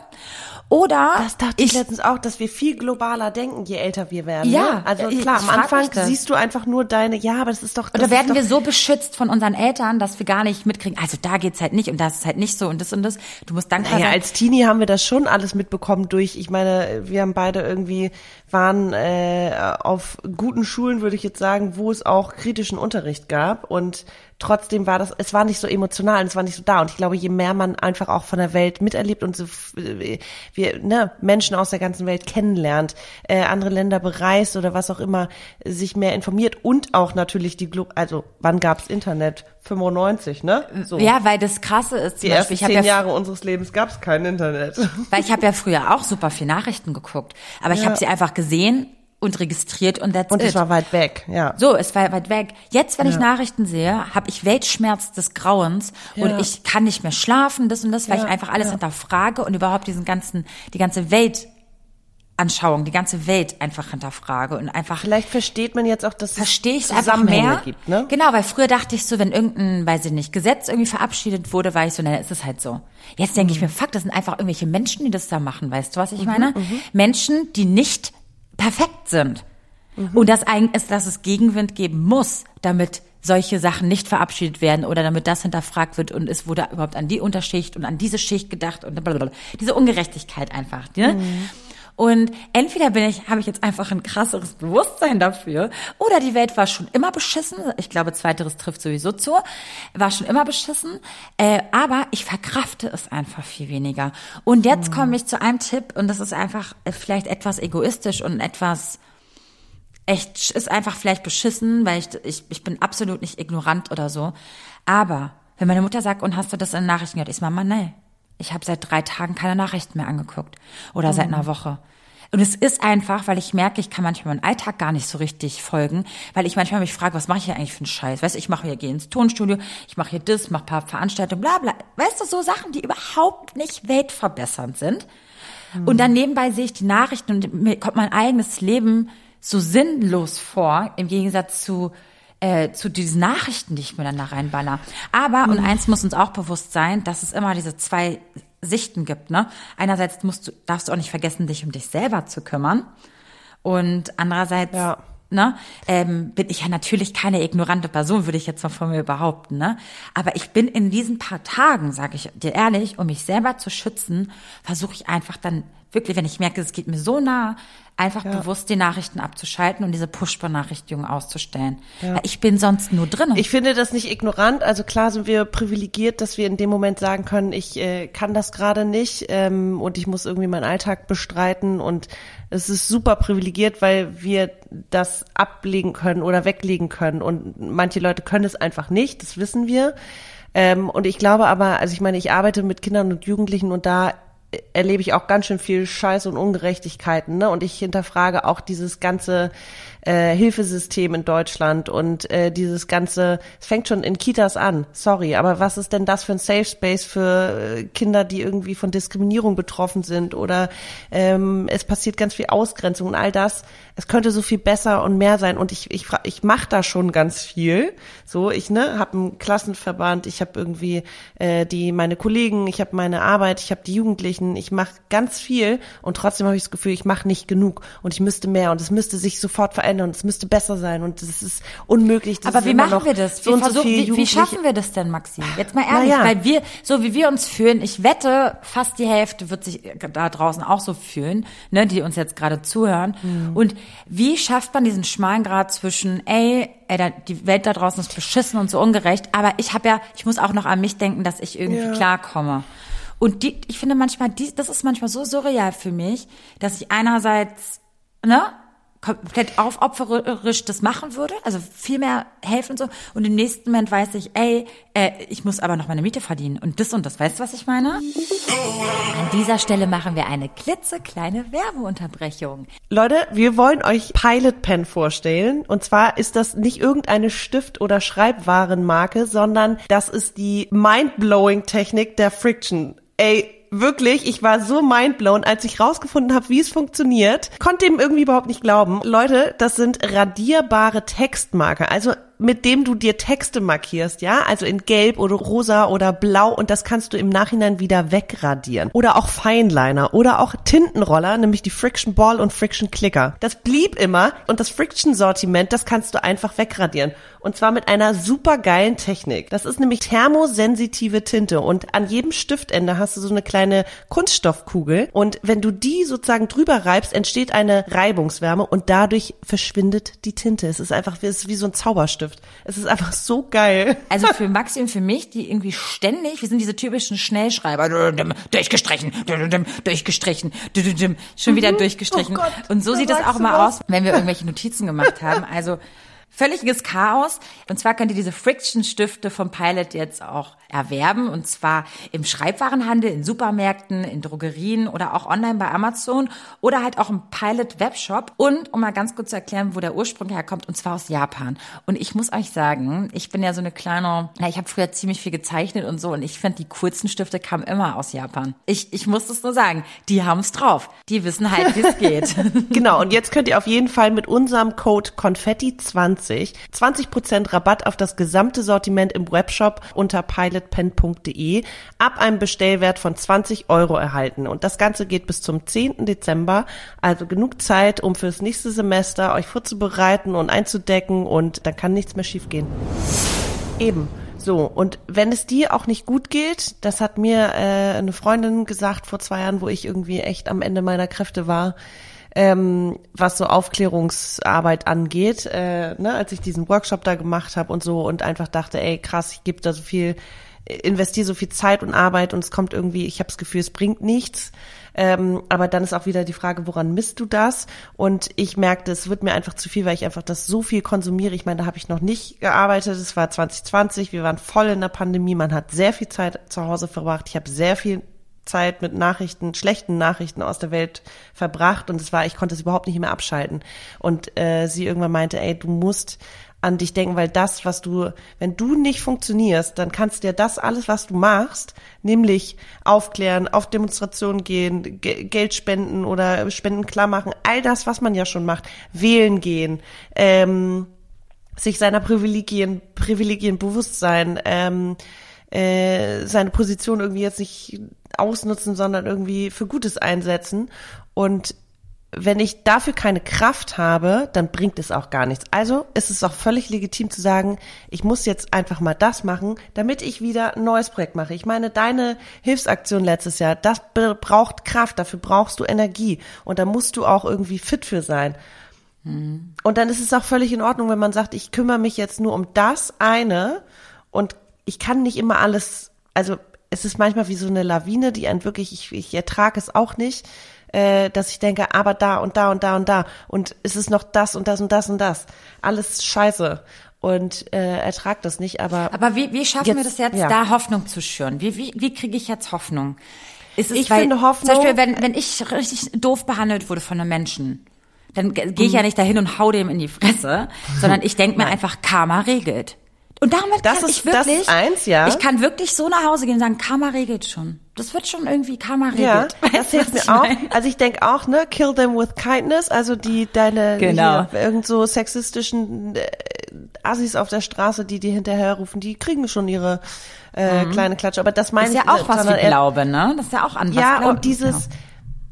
oder das dachte ich, ich letztens auch, dass wir viel globaler denken, je älter wir werden. Ja, ne? also klar, am Anfang siehst du einfach nur deine, ja, aber das ist doch. Das oder werden wir so beschützt von unseren Eltern, dass wir gar nicht mitkriegen. Also da geht's halt nicht und das ist halt nicht so und das und das. Du musst dankbar naja, sein. Als Teenie haben wir das schon alles mitbekommen durch. Ich meine, wir haben beide irgendwie waren äh, auf guten Schulen, würde ich jetzt sagen, wo es auch kritischen Unterricht gab und trotzdem war das, es war nicht so emotional und es war nicht so da. Und ich glaube, je mehr man einfach auch von der Welt miterlebt und so wir ne, Menschen aus der ganzen Welt kennenlernt, äh, andere Länder bereist oder was auch immer, sich mehr informiert und auch natürlich die Glo also wann gab's Internet? 95, ne? So. Ja, weil das Krasse ist, die Beispiel, ersten zehn ja, Jahre unseres Lebens gab's kein Internet. Weil ich habe ja früher auch super viel Nachrichten geguckt, aber ja. ich habe sie einfach gesehen und registriert und that's Und es war weit weg, ja. So, es war weit weg. Jetzt, wenn ja. ich Nachrichten sehe, habe ich Weltschmerz des Grauens ja. und ich kann nicht mehr schlafen, das und das, weil ja. ich einfach alles hinterfrage und überhaupt diesen ganzen, die ganze Welt Anschauung, die ganze Welt einfach hinterfrage und einfach. Vielleicht versteht man jetzt auch, dass verstehe ich es einfach mehr. Gibt, ne? Genau, weil früher dachte ich so, wenn irgendein, weiß ich nicht, Gesetz irgendwie verabschiedet wurde, war ich so, na, ist es halt so. Jetzt denke mhm. ich mir, fuck, das sind einfach irgendwelche Menschen, die das da machen, weißt du, was ich mhm, meine? Mhm. Menschen, die nicht perfekt sind. Mhm. Und dass eigentlich ist, dass es Gegenwind geben muss, damit solche Sachen nicht verabschiedet werden oder damit das hinterfragt wird und es wurde überhaupt an die Unterschicht und an diese Schicht gedacht und blablabla. diese Ungerechtigkeit einfach. Ne? Mhm. Und entweder bin ich, habe ich jetzt einfach ein krasseres Bewusstsein dafür, oder die Welt war schon immer beschissen. Ich glaube, zweiteres trifft sowieso zu. War schon immer beschissen, äh, aber ich verkrafte es einfach viel weniger. Und jetzt mhm. komme ich zu einem Tipp, und das ist einfach äh, vielleicht etwas egoistisch und etwas echt ist einfach vielleicht beschissen, weil ich, ich, ich bin absolut nicht ignorant oder so. Aber wenn meine Mutter sagt, und hast du das in den Nachrichten gehört? Ich sage, Mama, nee. Ich habe seit drei Tagen keine Nachrichten mehr angeguckt. Oder mhm. seit einer Woche. Und es ist einfach, weil ich merke, ich kann manchmal meinen Alltag gar nicht so richtig folgen, weil ich manchmal mich frage, was mache ich hier eigentlich für einen Scheiß? Weißt du, ich mache hier, gehe ins Tonstudio, ich mache hier das, mache paar Veranstaltungen, bla bla. Weißt du, so Sachen, die überhaupt nicht weltverbessernd sind. Mhm. Und dann nebenbei sehe ich die Nachrichten und mir kommt mein eigenes Leben so sinnlos vor, im Gegensatz zu äh, zu diesen Nachrichten, die ich mir dann da reinballer. Aber, mhm. und eins muss uns auch bewusst sein, dass es immer diese zwei Sichten gibt. Ne? Einerseits musst du, darfst du auch nicht vergessen, dich um dich selber zu kümmern. Und andererseits ja. ne, ähm, bin ich ja natürlich keine ignorante Person, würde ich jetzt mal von mir behaupten. Ne? Aber ich bin in diesen paar Tagen, sage ich dir ehrlich, um mich selber zu schützen, versuche ich einfach dann wirklich, wenn ich merke, es geht mir so nah, einfach ja. bewusst die Nachrichten abzuschalten und diese Push-Benachrichtigungen auszustellen. Ja. Ich bin sonst nur drin. Ich finde das nicht ignorant. Also klar sind wir privilegiert, dass wir in dem Moment sagen können, ich äh, kann das gerade nicht ähm, und ich muss irgendwie meinen Alltag bestreiten und es ist super privilegiert, weil wir das ablegen können oder weglegen können und manche Leute können es einfach nicht, das wissen wir. Ähm, und ich glaube aber, also ich meine, ich arbeite mit Kindern und Jugendlichen und da erlebe ich auch ganz schön viel Scheiß und Ungerechtigkeiten, ne? Und ich hinterfrage auch dieses ganze äh, Hilfesystem in Deutschland und äh, dieses ganze, es fängt schon in Kitas an, sorry, aber was ist denn das für ein Safe Space für äh, Kinder, die irgendwie von Diskriminierung betroffen sind oder ähm, es passiert ganz viel Ausgrenzung und all das. Es könnte so viel besser und mehr sein und ich ich ich mache da schon ganz viel. So, ich ne, habe einen Klassenverband, ich habe irgendwie äh, die meine Kollegen, ich habe meine Arbeit, ich habe die Jugendlichen, ich mache ganz viel und trotzdem habe ich das Gefühl, ich mache nicht genug und ich müsste mehr und es müsste sich sofort verändern verändern und es müsste besser sein und es ist unmöglich. Aber wie machen wir das? So wie, versuch, so wie, wie, schaffen wir das denn, Maxi? Jetzt mal ehrlich, ja. weil wir, so wie wir uns fühlen, ich wette, fast die Hälfte wird sich da draußen auch so fühlen, ne, die uns jetzt gerade zuhören. Mhm. Und wie schafft man diesen schmalen Grad zwischen, ey, ey, die Welt da draußen ist beschissen und so ungerecht, aber ich habe ja, ich muss auch noch an mich denken, dass ich irgendwie ja. klarkomme. Und die, ich finde manchmal, die, das ist manchmal so surreal für mich, dass ich einerseits, ne, komplett aufopferisch das machen würde, also viel mehr helfen und so. Und im nächsten Moment weiß ich, ey, äh, ich muss aber noch meine Miete verdienen und das und das. Weißt du, was ich meine? An dieser Stelle machen wir eine klitzekleine Werbeunterbrechung. Leute, wir wollen euch Pilot Pen vorstellen. Und zwar ist das nicht irgendeine Stift- oder Schreibwarenmarke, sondern das ist die Mindblowing Technik der Friction. Ey, wirklich, ich war so mindblown, als ich rausgefunden habe, wie es funktioniert. Konnte ihm irgendwie überhaupt nicht glauben. Leute, das sind radierbare Textmarker. Also mit dem du dir Texte markierst, ja, also in gelb oder rosa oder blau und das kannst du im Nachhinein wieder wegradieren. Oder auch Feinliner oder auch Tintenroller, nämlich die Friction Ball und Friction Clicker. Das blieb immer und das Friction Sortiment, das kannst du einfach wegradieren. Und zwar mit einer super geilen Technik. Das ist nämlich thermosensitive Tinte und an jedem Stiftende hast du so eine kleine Kunststoffkugel und wenn du die sozusagen drüber reibst, entsteht eine Reibungswärme und dadurch verschwindet die Tinte. Es ist einfach, wie so ein Zauberstift. Bleistift. Es ist einfach so geil. Also (laughs) für Maxi und für mich, die irgendwie ständig, wir sind diese typischen Schnellschreiber, durchgestrichen, durchgestrichen, schon wieder mhm. durchgestrichen. Oh Gott, und so sieht das auch immer aus, wenn wir irgendwelche Notizen gemacht haben. Also völliges Chaos. Und zwar könnt ihr diese Friction-Stifte vom Pilot jetzt auch erwerben. Und zwar im Schreibwarenhandel, in Supermärkten, in Drogerien oder auch online bei Amazon oder halt auch im Pilot Webshop. Und um mal ganz kurz zu erklären, wo der Ursprung herkommt, und zwar aus Japan. Und ich muss euch sagen, ich bin ja so eine kleine, na, ich habe früher ziemlich viel gezeichnet und so. Und ich finde, die coolsten Stifte kamen immer aus Japan. Ich, ich muss das nur sagen. Die haben es drauf. Die wissen halt, wie es (laughs) geht. genau. Und jetzt könnt ihr auf jeden Fall mit unserem Code Konfetti20 20 20% Rabatt auf das gesamte Sortiment im Webshop unter pilotpen.de ab einem Bestellwert von 20 Euro erhalten. Und das Ganze geht bis zum 10. Dezember, also genug Zeit, um fürs nächste Semester euch vorzubereiten und einzudecken und dann kann nichts mehr schiefgehen. Eben. So, und wenn es dir auch nicht gut geht, das hat mir äh, eine Freundin gesagt vor zwei Jahren, wo ich irgendwie echt am Ende meiner Kräfte war, ähm, was so Aufklärungsarbeit angeht, äh, ne, als ich diesen Workshop da gemacht habe und so und einfach dachte, ey krass, ich gebe da so viel, investiere so viel Zeit und Arbeit und es kommt irgendwie, ich habe das Gefühl, es bringt nichts. Ähm, aber dann ist auch wieder die Frage, woran misst du das? Und ich merkte, es wird mir einfach zu viel, weil ich einfach das so viel konsumiere. Ich meine, da habe ich noch nicht gearbeitet. Es war 2020, wir waren voll in der Pandemie. Man hat sehr viel Zeit zu Hause verbracht. Ich habe sehr viel Zeit mit Nachrichten, schlechten Nachrichten aus der Welt verbracht und es war, ich konnte es überhaupt nicht mehr abschalten. Und äh, sie irgendwann meinte, ey, du musst an dich denken, weil das, was du, wenn du nicht funktionierst, dann kannst dir das alles, was du machst, nämlich aufklären, auf Demonstrationen gehen, G Geld spenden oder Spenden klar machen, all das, was man ja schon macht, wählen gehen, ähm, sich seiner Privilegien, Privilegien bewusst sein, ähm, äh, seine Position irgendwie jetzt nicht ausnutzen, sondern irgendwie für Gutes einsetzen. Und wenn ich dafür keine Kraft habe, dann bringt es auch gar nichts. Also ist es auch völlig legitim zu sagen, ich muss jetzt einfach mal das machen, damit ich wieder ein neues Projekt mache. Ich meine, deine Hilfsaktion letztes Jahr, das braucht Kraft, dafür brauchst du Energie und da musst du auch irgendwie fit für sein. Mhm. Und dann ist es auch völlig in Ordnung, wenn man sagt, ich kümmere mich jetzt nur um das eine und ich kann nicht immer alles, also es ist manchmal wie so eine Lawine, die einen wirklich, ich, ich ertrage es auch nicht, äh, dass ich denke, aber da und da und da und da und es ist noch das und das und das und das. Alles scheiße und äh, ertrag das nicht, aber. Aber wie, wie schaffen jetzt, wir das jetzt, ja. da Hoffnung zu schüren? Wie, wie, wie kriege ich jetzt Hoffnung? Ist es, ich weil, finde Hoffnung. Zum Beispiel, wenn, wenn ich richtig doof behandelt wurde von einem Menschen, dann gehe ich ja mhm. nicht dahin und hau dem in die Fresse, sondern ich denke mir einfach, Karma regelt. Und damit das kann ist, ich wirklich, das ist eins, ja. ich kann wirklich so nach Hause gehen und sagen, Karma regelt schon. Das wird schon irgendwie Karma regelt. Ja, das hilft mir auch. Also ich denke auch, ne, kill them with kindness, also die deine genau. hier, irgend so sexistischen äh, Assis auf der Straße, die die hinterherrufen, die kriegen schon ihre äh, mhm. kleine Klatsche. Aber das meine ist ja auch was wie Glaube, ne? Das ist ja auch an was Ja, Glauben. und dieses,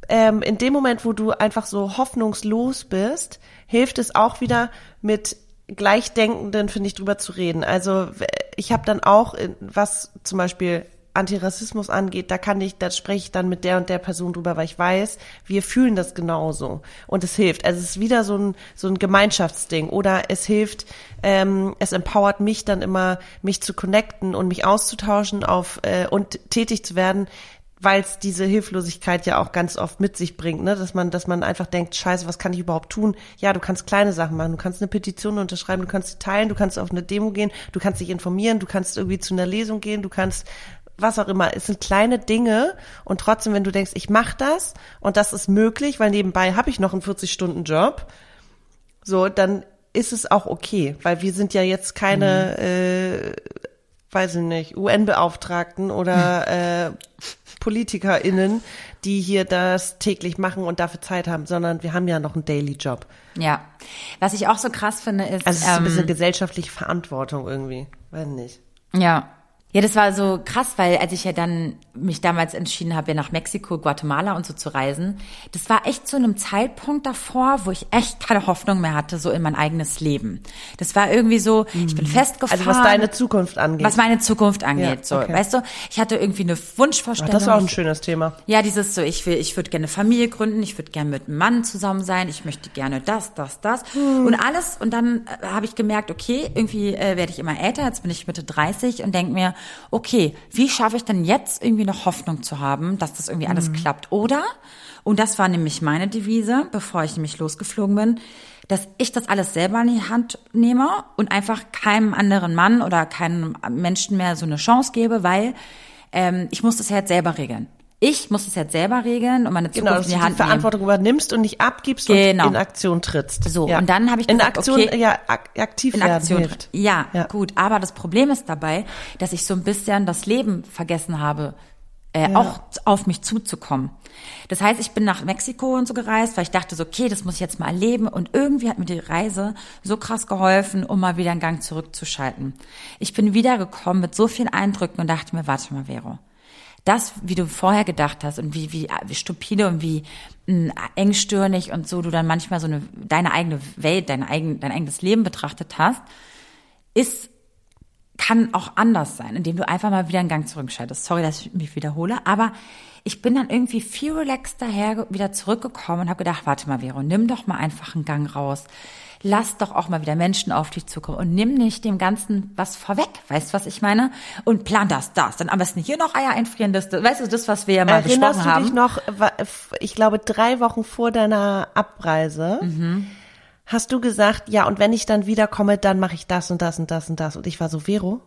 ähm, in dem Moment, wo du einfach so hoffnungslos bist, hilft es auch wieder mit Gleichdenkenden, finde ich, drüber zu reden. Also ich habe dann auch, was zum Beispiel Antirassismus angeht, da kann ich, da spreche ich dann mit der und der Person drüber, weil ich weiß, wir fühlen das genauso und es hilft. Also es ist wieder so ein so ein Gemeinschaftsding oder es hilft, ähm, es empowert mich dann immer, mich zu connecten und mich auszutauschen auf äh, und tätig zu werden weil es diese Hilflosigkeit ja auch ganz oft mit sich bringt, ne? dass man, dass man einfach denkt, scheiße, was kann ich überhaupt tun? Ja, du kannst kleine Sachen machen, du kannst eine Petition unterschreiben, du kannst sie teilen, du kannst auf eine Demo gehen, du kannst dich informieren, du kannst irgendwie zu einer Lesung gehen, du kannst was auch immer. Es sind kleine Dinge und trotzdem, wenn du denkst, ich mach das und das ist möglich, weil nebenbei habe ich noch einen 40-Stunden-Job, so, dann ist es auch okay, weil wir sind ja jetzt keine, mhm. äh, weiß ich nicht, UN-Beauftragten oder (laughs) äh, PolitikerInnen, die hier das täglich machen und dafür Zeit haben, sondern wir haben ja noch einen Daily-Job. Ja. Was ich auch so krass finde, ist. Also es ist ähm, ein bisschen gesellschaftliche Verantwortung irgendwie. Weiß nicht. Ja. Ja, das war so krass, weil als ich ja dann mich damals entschieden habe, ja nach Mexiko, Guatemala und so zu reisen, das war echt zu einem Zeitpunkt davor, wo ich echt keine Hoffnung mehr hatte, so in mein eigenes Leben. Das war irgendwie so, ich bin mhm. festgefahren. Also was deine Zukunft angeht. Was meine Zukunft angeht, ja, so. Okay. Weißt du, ich hatte irgendwie eine Wunschvorstellung. Ach, das ist auch ein schönes Thema. Ja, dieses so, ich will, ich würde gerne Familie gründen, ich würde gerne mit einem Mann zusammen sein, ich möchte gerne das, das, das. Hm. Und alles, und dann äh, habe ich gemerkt, okay, irgendwie äh, werde ich immer älter, jetzt bin ich Mitte 30 und denke mir, okay, wie schaffe ich denn jetzt irgendwie noch Hoffnung zu haben, dass das irgendwie alles mhm. klappt? Oder, und das war nämlich meine Devise, bevor ich nämlich losgeflogen bin, dass ich das alles selber in die Hand nehme und einfach keinem anderen Mann oder keinem Menschen mehr so eine Chance gebe, weil ähm, ich muss das ja jetzt selber regeln ich muss es jetzt selber regeln und meine genau, Zukunft genau, in die Hand die Verantwortung nehmen. übernimmst und nicht abgibst genau. und in Aktion trittst. So, ja. und dann habe ich gesagt, in Aktion, okay, ja, aktiv in werden Aktion, hilft. Ja, ja, gut, aber das Problem ist dabei, dass ich so ein bisschen das Leben vergessen habe, äh, ja. auch auf mich zuzukommen. Das heißt, ich bin nach Mexiko und so gereist, weil ich dachte so, okay, das muss ich jetzt mal erleben und irgendwie hat mir die Reise so krass geholfen, um mal wieder einen Gang zurückzuschalten. Ich bin wiedergekommen mit so vielen Eindrücken und dachte mir, warte mal, Vero, das, wie du vorher gedacht hast und wie, wie, wie stupide und wie mh, hm, engstirnig und so du dann manchmal so eine, deine eigene Welt, dein, eigen, dein eigenes Leben betrachtet hast, ist, kann auch anders sein, indem du einfach mal wieder einen Gang zurückschaltest. Sorry, dass ich mich wiederhole, aber ich bin dann irgendwie viel relaxter her wieder zurückgekommen und habe gedacht, warte mal, Vero, nimm doch mal einfach einen Gang raus lass doch auch mal wieder Menschen auf dich zukommen und nimm nicht dem Ganzen was vorweg. Weißt du, was ich meine? Und plan das, das. Dann am besten hier noch Eier einfrieren. Das, weißt du, das, was wir ja mal Erinnerst besprochen haben. Erinnerst du dich noch, ich glaube, drei Wochen vor deiner Abreise, mhm. hast du gesagt, ja, und wenn ich dann wiederkomme, dann mache ich das und das und das und das. Und ich war so, Vero,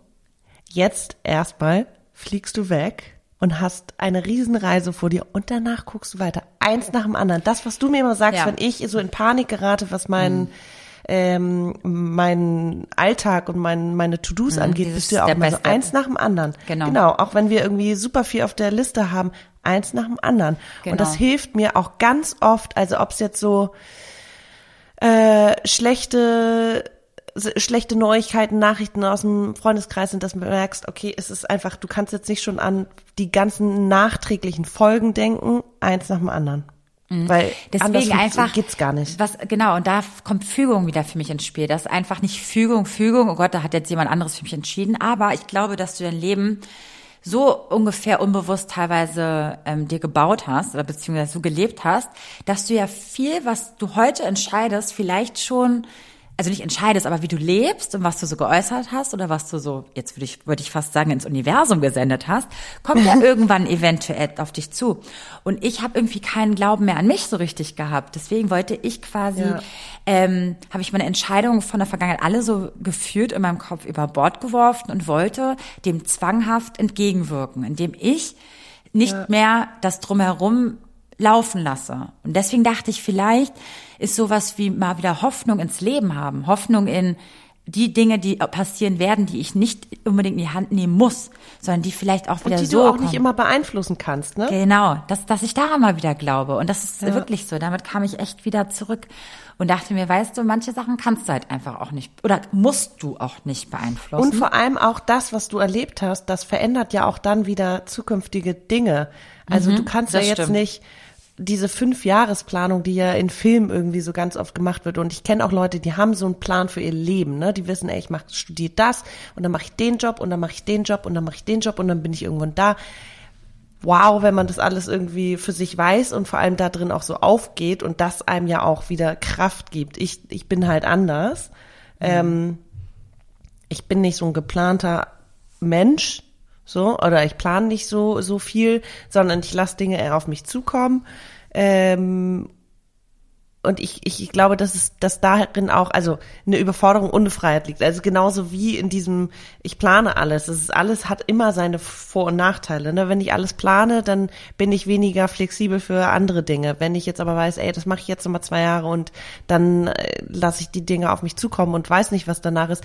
jetzt erstmal fliegst du weg und hast eine Riesenreise vor dir und danach guckst du weiter. Eins nach dem anderen. Das, was du mir immer sagst, ja. wenn ich so in Panik gerate, was mein, mhm ähm, mein Alltag und mein, meine To-Dos mhm, angeht, bist du ja auch immer so eins nach dem anderen. Genau. Genau, auch wenn wir irgendwie super viel auf der Liste haben, eins nach dem anderen. Genau. Und das genau. hilft mir auch ganz oft, also ob es jetzt so äh, schlechte schlechte Neuigkeiten, Nachrichten aus dem Freundeskreis sind, dass du merkst, okay, es ist einfach, du kannst jetzt nicht schon an die ganzen nachträglichen Folgen denken, eins nach dem anderen. Mhm. Weil deswegen einfach geht's gar nicht. Was genau und da kommt Fügung wieder für mich ins Spiel. Das ist einfach nicht Fügung, Fügung. Oh Gott, da hat jetzt jemand anderes für mich entschieden. Aber ich glaube, dass du dein Leben so ungefähr unbewusst teilweise ähm, dir gebaut hast oder beziehungsweise so gelebt hast, dass du ja viel, was du heute entscheidest, vielleicht schon also nicht entscheidest, aber wie du lebst und was du so geäußert hast oder was du so, jetzt würde ich, würde ich fast sagen, ins Universum gesendet hast, kommt ja (laughs) irgendwann eventuell auf dich zu. Und ich habe irgendwie keinen Glauben mehr an mich so richtig gehabt. Deswegen wollte ich quasi, ja. ähm, habe ich meine Entscheidungen von der Vergangenheit alle so geführt in meinem Kopf über Bord geworfen und wollte dem zwanghaft entgegenwirken, indem ich nicht ja. mehr das drumherum laufen lasse. Und deswegen dachte ich, vielleicht ist sowas wie mal wieder Hoffnung ins Leben haben, Hoffnung in die Dinge, die passieren werden, die ich nicht unbedingt in die Hand nehmen muss, sondern die vielleicht auch wieder und die so du auch kommen. nicht immer beeinflussen kannst, ne? Genau, dass, dass ich daran mal wieder glaube. Und das ist ja. wirklich so. Damit kam ich echt wieder zurück und dachte mir, weißt du, manche Sachen kannst du halt einfach auch nicht oder musst du auch nicht beeinflussen. Und vor allem auch das, was du erlebt hast, das verändert ja auch dann wieder zukünftige Dinge. Also mhm, du kannst ja jetzt stimmt. nicht diese Fünf-Jahresplanung, die ja in Filmen irgendwie so ganz oft gemacht wird. Und ich kenne auch Leute, die haben so einen Plan für ihr Leben. Ne? Die wissen, ey, ich mach, studiere das und dann mache ich den Job und dann mache ich den Job und dann mache ich den Job und dann bin ich irgendwann da. Wow, wenn man das alles irgendwie für sich weiß und vor allem da drin auch so aufgeht und das einem ja auch wieder Kraft gibt. Ich, ich bin halt anders. Mhm. Ähm, ich bin nicht so ein geplanter Mensch, so, oder ich plane nicht so, so viel, sondern ich lasse Dinge eher auf mich zukommen. Ähm, und ich, ich, ich glaube, dass es, dass darin auch, also eine Überforderung und eine Freiheit liegt. Also genauso wie in diesem, ich plane alles. Das ist alles hat immer seine Vor- und Nachteile. Ne? Wenn ich alles plane, dann bin ich weniger flexibel für andere Dinge. Wenn ich jetzt aber weiß, ey, das mache ich jetzt nochmal zwei Jahre und dann äh, lasse ich die Dinge auf mich zukommen und weiß nicht, was danach ist,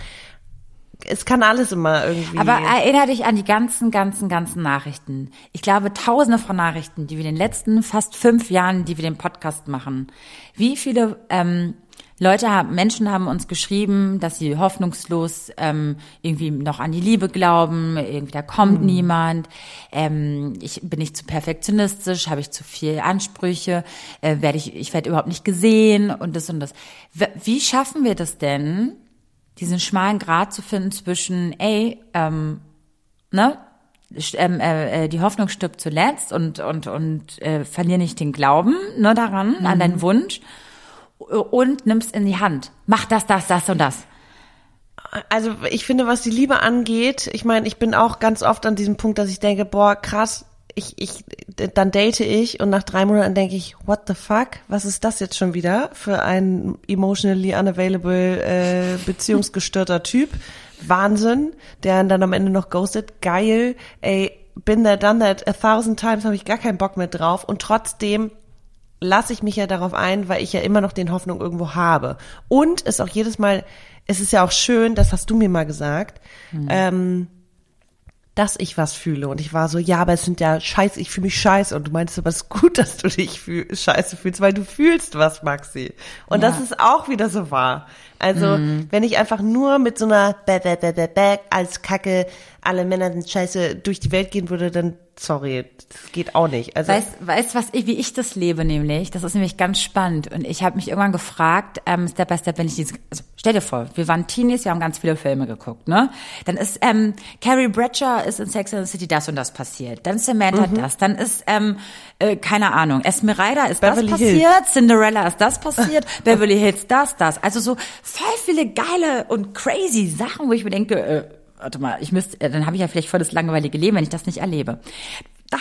es kann alles immer irgendwie. Aber erinnere dich an die ganzen, ganzen, ganzen Nachrichten. Ich glaube, tausende von Nachrichten, die wir in den letzten fast fünf Jahren, die wir den Podcast machen. Wie viele ähm, Leute haben, Menschen haben uns geschrieben, dass sie hoffnungslos ähm, irgendwie noch an die Liebe glauben, irgendwie da kommt mhm. niemand, ähm, ich bin nicht zu perfektionistisch, habe ich zu viel Ansprüche, äh, werde ich, ich werde überhaupt nicht gesehen und das und das. Wie schaffen wir das denn? Diesen schmalen Grad zu finden zwischen, ey, ähm, ne, ähm, äh, äh, die Hoffnung stirbt zuletzt und und und äh, verlier nicht den Glauben ne daran mhm. an deinen Wunsch und nimmst in die Hand mach das das das und das also ich finde was die Liebe angeht ich meine ich bin auch ganz oft an diesem Punkt dass ich denke boah krass ich, ich, dann date ich und nach drei Monaten denke ich, what the fuck? Was ist das jetzt schon wieder für ein emotionally unavailable, äh, beziehungsgestörter Typ? Wahnsinn, der dann am Ende noch ghostet. Geil, ey, bin there, done that a thousand times, habe ich gar keinen Bock mehr drauf. Und trotzdem lasse ich mich ja darauf ein, weil ich ja immer noch den Hoffnung irgendwo habe. Und ist auch jedes Mal, es ist ja auch schön, das hast du mir mal gesagt, mhm. ähm, dass ich was fühle. Und ich war so, ja, aber es sind ja scheiße, ich fühle mich scheiße. Und du meinst, aber es ist gut, (laughs) dass du dich fühl scheiße fühlst, weil du fühlst was, Maxi. Und ja. das ist auch wieder so wahr. Also, mhm. wenn ich einfach nur mit so einer Bä, Bä, Bä, Bä, Bä als Kacke, alle Männer sind scheiße durch die Welt gehen würde, dann sorry, das geht auch nicht. Also weißt, weißt was ich, wie ich das lebe nämlich? Das ist nämlich ganz spannend. Und ich habe mich irgendwann gefragt, ähm, Step by Step, wenn ich dieses, also stell dir vor, wir waren Teenies, wir haben ganz viele Filme geguckt, ne? Dann ist ähm, Carrie Bradshaw ist in Sex and the City das und das passiert. Dann Samantha mhm. das. Dann ist ähm, äh, keine Ahnung, Esmeralda ist Beverly das passiert, Hills. Cinderella ist das passiert, (laughs) Beverly Hills das, das. Also so voll viele geile und crazy Sachen, wo ich mir denke, äh, warte mal, ich müsste, äh, dann habe ich ja vielleicht voll das langweilige Leben, wenn ich das nicht erlebe. Dann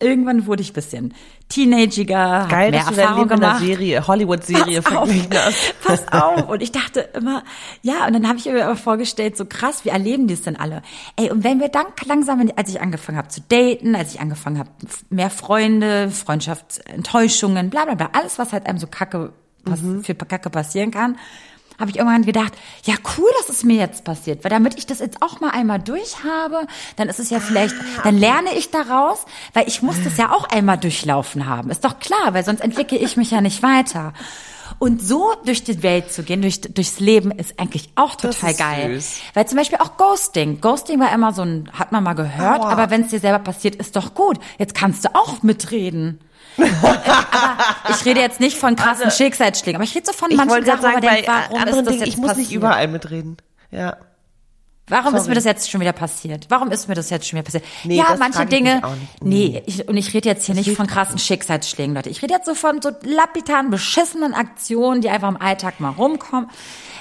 irgendwann wurde ich bisschen teenagiger, Geil, mehr dass du Erfahrung dein Leben gemacht. in einer Serie, Hollywood-Serie verglichen hast. (laughs) Pass auf. (laughs) Und ich dachte immer, ja, und dann habe ich mir immer vorgestellt, so krass, wie erleben die es denn alle? Ey, und wenn wir dann langsam, als ich angefangen habe zu daten, als ich angefangen habe, mehr Freunde, Freundschaftsenttäuschungen, bla bla bla, alles, was halt einem so kacke, mhm. für Kacke passieren kann, habe ich irgendwann gedacht, ja cool, dass es mir jetzt passiert, weil damit ich das jetzt auch mal einmal durch habe, dann ist es ja vielleicht, ah, dann lerne ich daraus, weil ich muss das ja auch einmal durchlaufen haben. Ist doch klar, weil sonst entwickle ich mich ja nicht weiter. Und so durch die Welt zu gehen, durch, durchs Leben, ist eigentlich auch total geil. Süß. Weil zum Beispiel auch Ghosting. Ghosting war immer so ein, hat man mal gehört, Aua. aber wenn es dir selber passiert, ist doch gut. Jetzt kannst du auch mitreden aber ich rede jetzt nicht von krassen also, Schicksalsschlägen, aber ich rede so von manchen Sachen, sagen, wo man denkt, warum ist das Dingen, jetzt Ich muss passiert? nicht überall mitreden. Ja. Warum Sorry. ist mir das jetzt schon wieder passiert? Warum ist mir das jetzt schon wieder passiert? Nee, ja, manche Dinge. Nee, ich, und ich rede jetzt hier das nicht von krassen Schicksalsschlägen, Leute. Ich rede jetzt so von so lapidaren, beschissenen Aktionen, die einfach im Alltag mal rumkommen,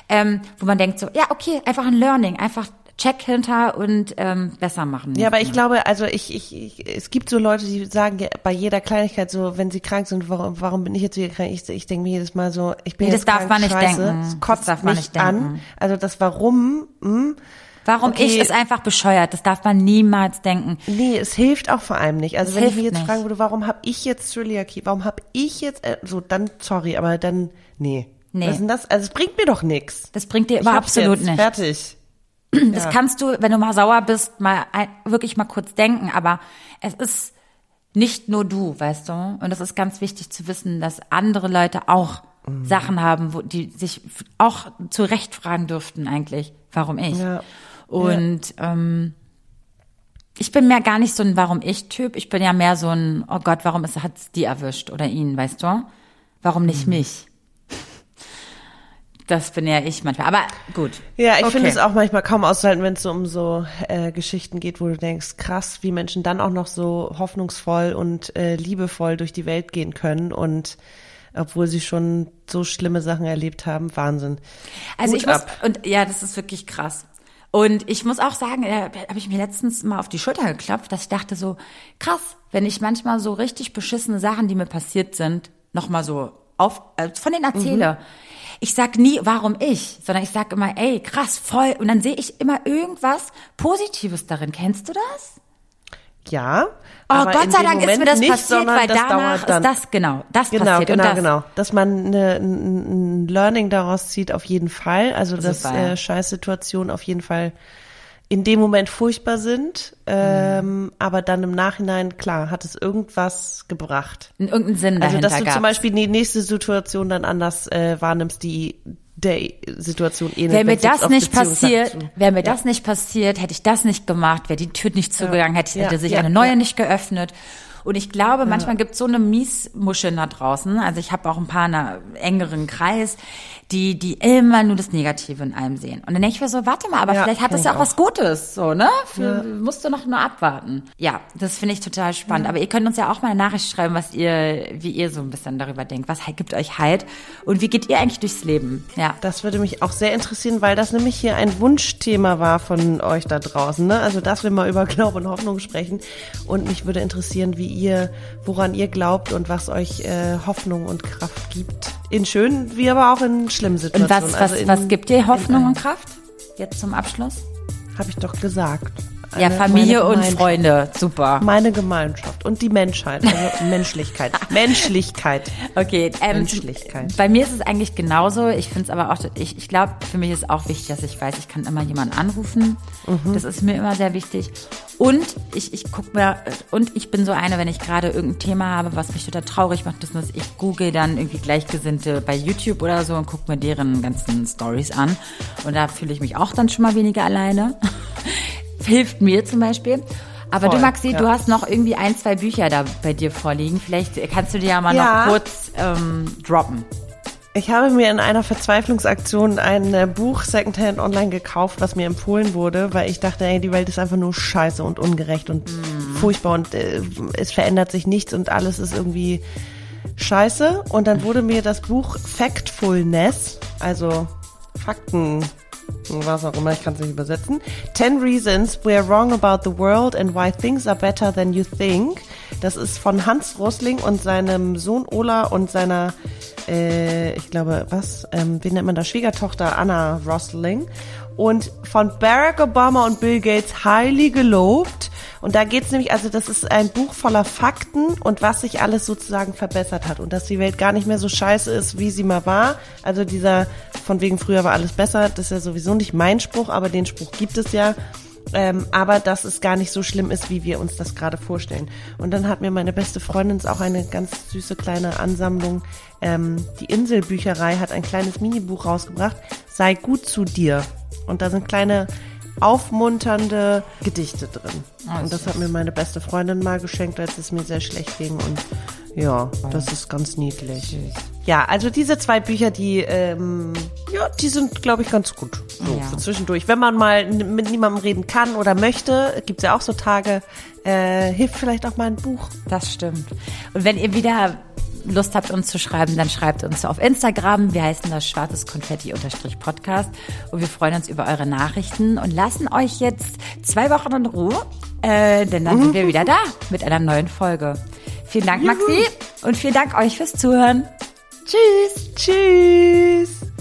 ähm, wo man denkt so, ja, okay, einfach ein Learning, einfach Check hinter und ähm, besser machen. Ja, aber ich glaube, also ich, ich, ich, es gibt so Leute, die sagen ja, bei jeder Kleinigkeit so, wenn sie krank sind, warum, warum bin ich jetzt wieder krank? Ich, ich denke mir jedes Mal so, ich bin nee, jetzt das darf krank, man nicht scheiße, denken. Es kotzt das darf man nicht denken. an. Also das Warum, hm, Warum okay. ich ist einfach bescheuert. Das darf man niemals denken. Nee, es hilft auch vor allem nicht. Also es wenn ich mich jetzt nicht. fragen würde, warum habe ich jetzt Zöliakie? Warum habe ich jetzt äh, so dann sorry, aber dann nee. Nee. Was ist denn das? Also es bringt mir doch nichts. Das bringt dir aber absolut nichts. Fertig. (clears throat) Das ja. kannst du, wenn du mal sauer bist, mal wirklich mal kurz denken, aber es ist nicht nur du, weißt du? Und es ist ganz wichtig zu wissen, dass andere Leute auch mhm. Sachen haben, wo die sich auch zu Recht fragen dürften eigentlich, warum ich. Ja. Und ja. ähm, ich bin mehr gar nicht so ein Warum ich Typ. Ich bin ja mehr so ein Oh Gott, warum ist hat's die erwischt oder ihn, weißt du? Warum nicht mhm. mich? Das bin ja ich manchmal. Aber gut. Ja, ich okay. finde es auch manchmal kaum auszuhalten, wenn es so um so äh, Geschichten geht, wo du denkst, krass, wie Menschen dann auch noch so hoffnungsvoll und äh, liebevoll durch die Welt gehen können und obwohl sie schon so schlimme Sachen erlebt haben, Wahnsinn. Also Gut ich muss, ab. und ja, das ist wirklich krass. Und ich muss auch sagen, äh, habe ich mir letztens mal auf die Schulter geklopft, dass ich dachte so, krass, wenn ich manchmal so richtig beschissene Sachen, die mir passiert sind, nochmal so auf, äh, von denen erzähle. Mhm. Ich sag nie, warum ich, sondern ich sag immer, ey, krass, voll. Und dann sehe ich immer irgendwas Positives darin. Kennst du das? Ja. Oh, Gott sei Dank ist mir das nicht, passiert, weil das danach ist das, genau, das genau, passiert. Genau, das, genau. Dass man eine, ein Learning daraus zieht, auf jeden Fall. Also, dass äh, Scheißsituationen auf jeden Fall in dem Moment furchtbar sind, ähm, mhm. aber dann im Nachhinein, klar, hat es irgendwas gebracht. In irgendeinen Sinn Also, dass du gab's. zum Beispiel die nächste Situation dann anders äh, wahrnimmst, die der Situation ähnelt. Wäre mir das nicht passiert, wäre mir ja. das nicht passiert, hätte ich das nicht gemacht, wäre die Tür nicht zugegangen, hätte, hätte sich eine neue nicht geöffnet. Und ich glaube, manchmal gibt es so eine Miesmuscheln da draußen. Also ich habe auch ein paar in einem engeren Kreis, die, die immer nur das Negative in allem sehen. Und dann denke ich mir so, warte mal, aber ja, vielleicht hat das ja auch, auch, was Gutes, so, ne? Für, ja. Musst du noch nur abwarten. Ja, das finde ich total spannend. Ja. Aber ihr könnt uns ja auch mal eine Nachricht schreiben, was ihr, wie ihr so ein bisschen darüber denkt. Was gibt euch Halt? Und wie geht ihr eigentlich durchs Leben? Ja. Das würde mich auch sehr interessieren, weil das nämlich hier ein Wunschthema war von euch da draußen, ne? Also, dass wir mal über Glaube und Hoffnung sprechen. Und mich würde interessieren, wie ihr, woran ihr glaubt und was euch äh, Hoffnung und Kraft gibt. In schönen, wie aber auch in schlimmen Situationen. Und was, was, also in, was gibt dir Hoffnung und Kraft? Jetzt zum Abschluss? Habe ich doch gesagt. Ja, Familie und Freunde, super. Meine Gemeinschaft und die Menschheit, also Menschlichkeit. (laughs) Menschlichkeit. Okay, ähm, Menschlichkeit. Bei mir ist es eigentlich genauso. Ich finde es aber auch, ich, ich glaube, für mich ist auch wichtig, dass ich weiß, ich kann immer jemanden anrufen. Mhm. Das ist mir immer sehr wichtig. Und ich, ich guck mir, und ich bin so eine, wenn ich gerade irgendein Thema habe, was mich total traurig macht, dass ich google dann irgendwie Gleichgesinnte bei YouTube oder so und gucke mir deren ganzen Stories an. Und da fühle ich mich auch dann schon mal weniger alleine. Hilft mir zum Beispiel. Aber Voll, du, Maxi, ja. du hast noch irgendwie ein, zwei Bücher da bei dir vorliegen. Vielleicht kannst du dir ja mal ja. noch kurz ähm, droppen. Ich habe mir in einer Verzweiflungsaktion ein äh, Buch Secondhand online gekauft, was mir empfohlen wurde, weil ich dachte, ey, die Welt ist einfach nur scheiße und ungerecht und mm. furchtbar und äh, es verändert sich nichts und alles ist irgendwie scheiße. Und dann wurde mir das Buch Factfulness, also Fakten, was auch immer, ich kann es nicht übersetzen. Ten Reasons We're Wrong About the World and Why Things Are Better Than You Think. Das ist von Hans Rosling und seinem Sohn Ola und seiner äh, ich glaube, was, ähm, wie nennt man das, Schwiegertochter Anna Rosling und von Barack Obama und Bill Gates highly gelobt. Und da geht's nämlich, also das ist ein Buch voller Fakten und was sich alles sozusagen verbessert hat und dass die Welt gar nicht mehr so scheiße ist, wie sie mal war. Also dieser von wegen früher war alles besser, das ist ja sowieso nicht mein Spruch, aber den Spruch gibt es ja. Ähm, aber dass es gar nicht so schlimm ist, wie wir uns das gerade vorstellen. Und dann hat mir meine beste Freundin auch eine ganz süße kleine Ansammlung. Ähm, die Inselbücherei hat ein kleines Minibuch rausgebracht. Sei gut zu dir. Und da sind kleine aufmunternde Gedichte drin. Oh, und das hat mir meine beste Freundin mal geschenkt, als es mir sehr schlecht ging. Und ja, das ist ganz niedlich. Ja, also diese zwei Bücher, die, ähm, ja, die sind, glaube ich, ganz gut. So ja. für zwischendurch. Wenn man mal mit niemandem reden kann oder möchte, gibt's ja auch so Tage, äh, hilft vielleicht auch mal ein Buch. Das stimmt. Und wenn ihr wieder Lust habt, uns zu schreiben, dann schreibt uns auf Instagram. Wir heißen das schwarzes Konfetti-Podcast. Und wir freuen uns über eure Nachrichten und lassen euch jetzt zwei Wochen in Ruhe, äh, denn dann sind wir wieder da mit einer neuen Folge. Vielen Dank, Maxi. Und vielen Dank euch fürs Zuhören. Tschüss. Tschüss.